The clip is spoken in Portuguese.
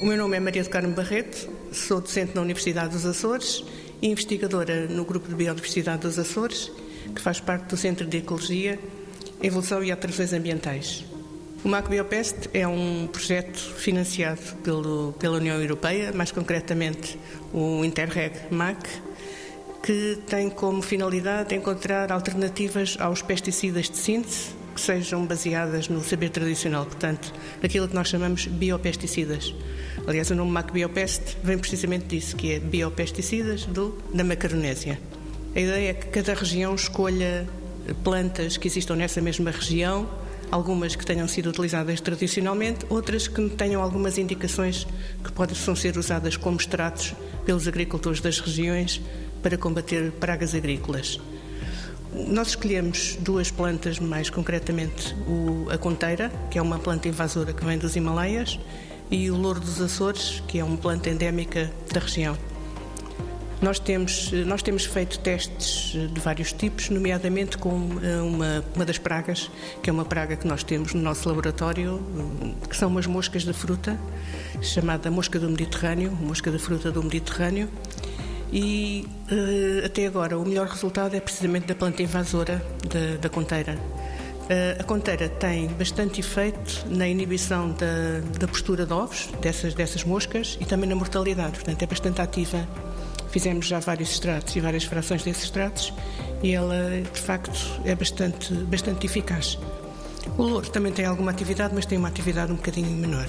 O meu nome é Maria do Carmo Barreto, sou docente na Universidade dos Açores e investigadora no Grupo de Biodiversidade dos Açores, que faz parte do Centro de Ecologia, Evolução e Alterações Ambientais. O MAC Biopest é um projeto financiado pelo, pela União Europeia, mais concretamente o Interreg MAC, que tem como finalidade encontrar alternativas aos pesticidas de síntese que sejam baseadas no saber tradicional, portanto, aquilo que nós chamamos biopesticidas. Aliás, o nome MAC Biopest vem precisamente disso, que é biopesticidas do, da Macaronésia. A ideia é que cada região escolha plantas que existam nessa mesma região, algumas que tenham sido utilizadas tradicionalmente, outras que tenham algumas indicações que possam ser usadas como extratos pelos agricultores das regiões para combater pragas agrícolas. Nós escolhemos duas plantas, mais concretamente o, a conteira, que é uma planta invasora que vem dos Himalaias, e o louro dos Açores, que é uma planta endémica da região. Nós temos, nós temos feito testes de vários tipos, nomeadamente com eh, uma, uma das pragas, que é uma praga que nós temos no nosso laboratório, que são umas moscas da fruta, chamada mosca do Mediterrâneo, mosca da fruta do Mediterrâneo, e uh, até agora o melhor resultado é precisamente da planta invasora da, da conteira. Uh, a conteira tem bastante efeito na inibição da, da postura de ovos dessas, dessas moscas e também na mortalidade, portanto é bastante ativa. Fizemos já vários extratos e várias frações desses extratos e ela, de facto, é bastante, bastante eficaz. O louro também tem alguma atividade, mas tem uma atividade um bocadinho menor.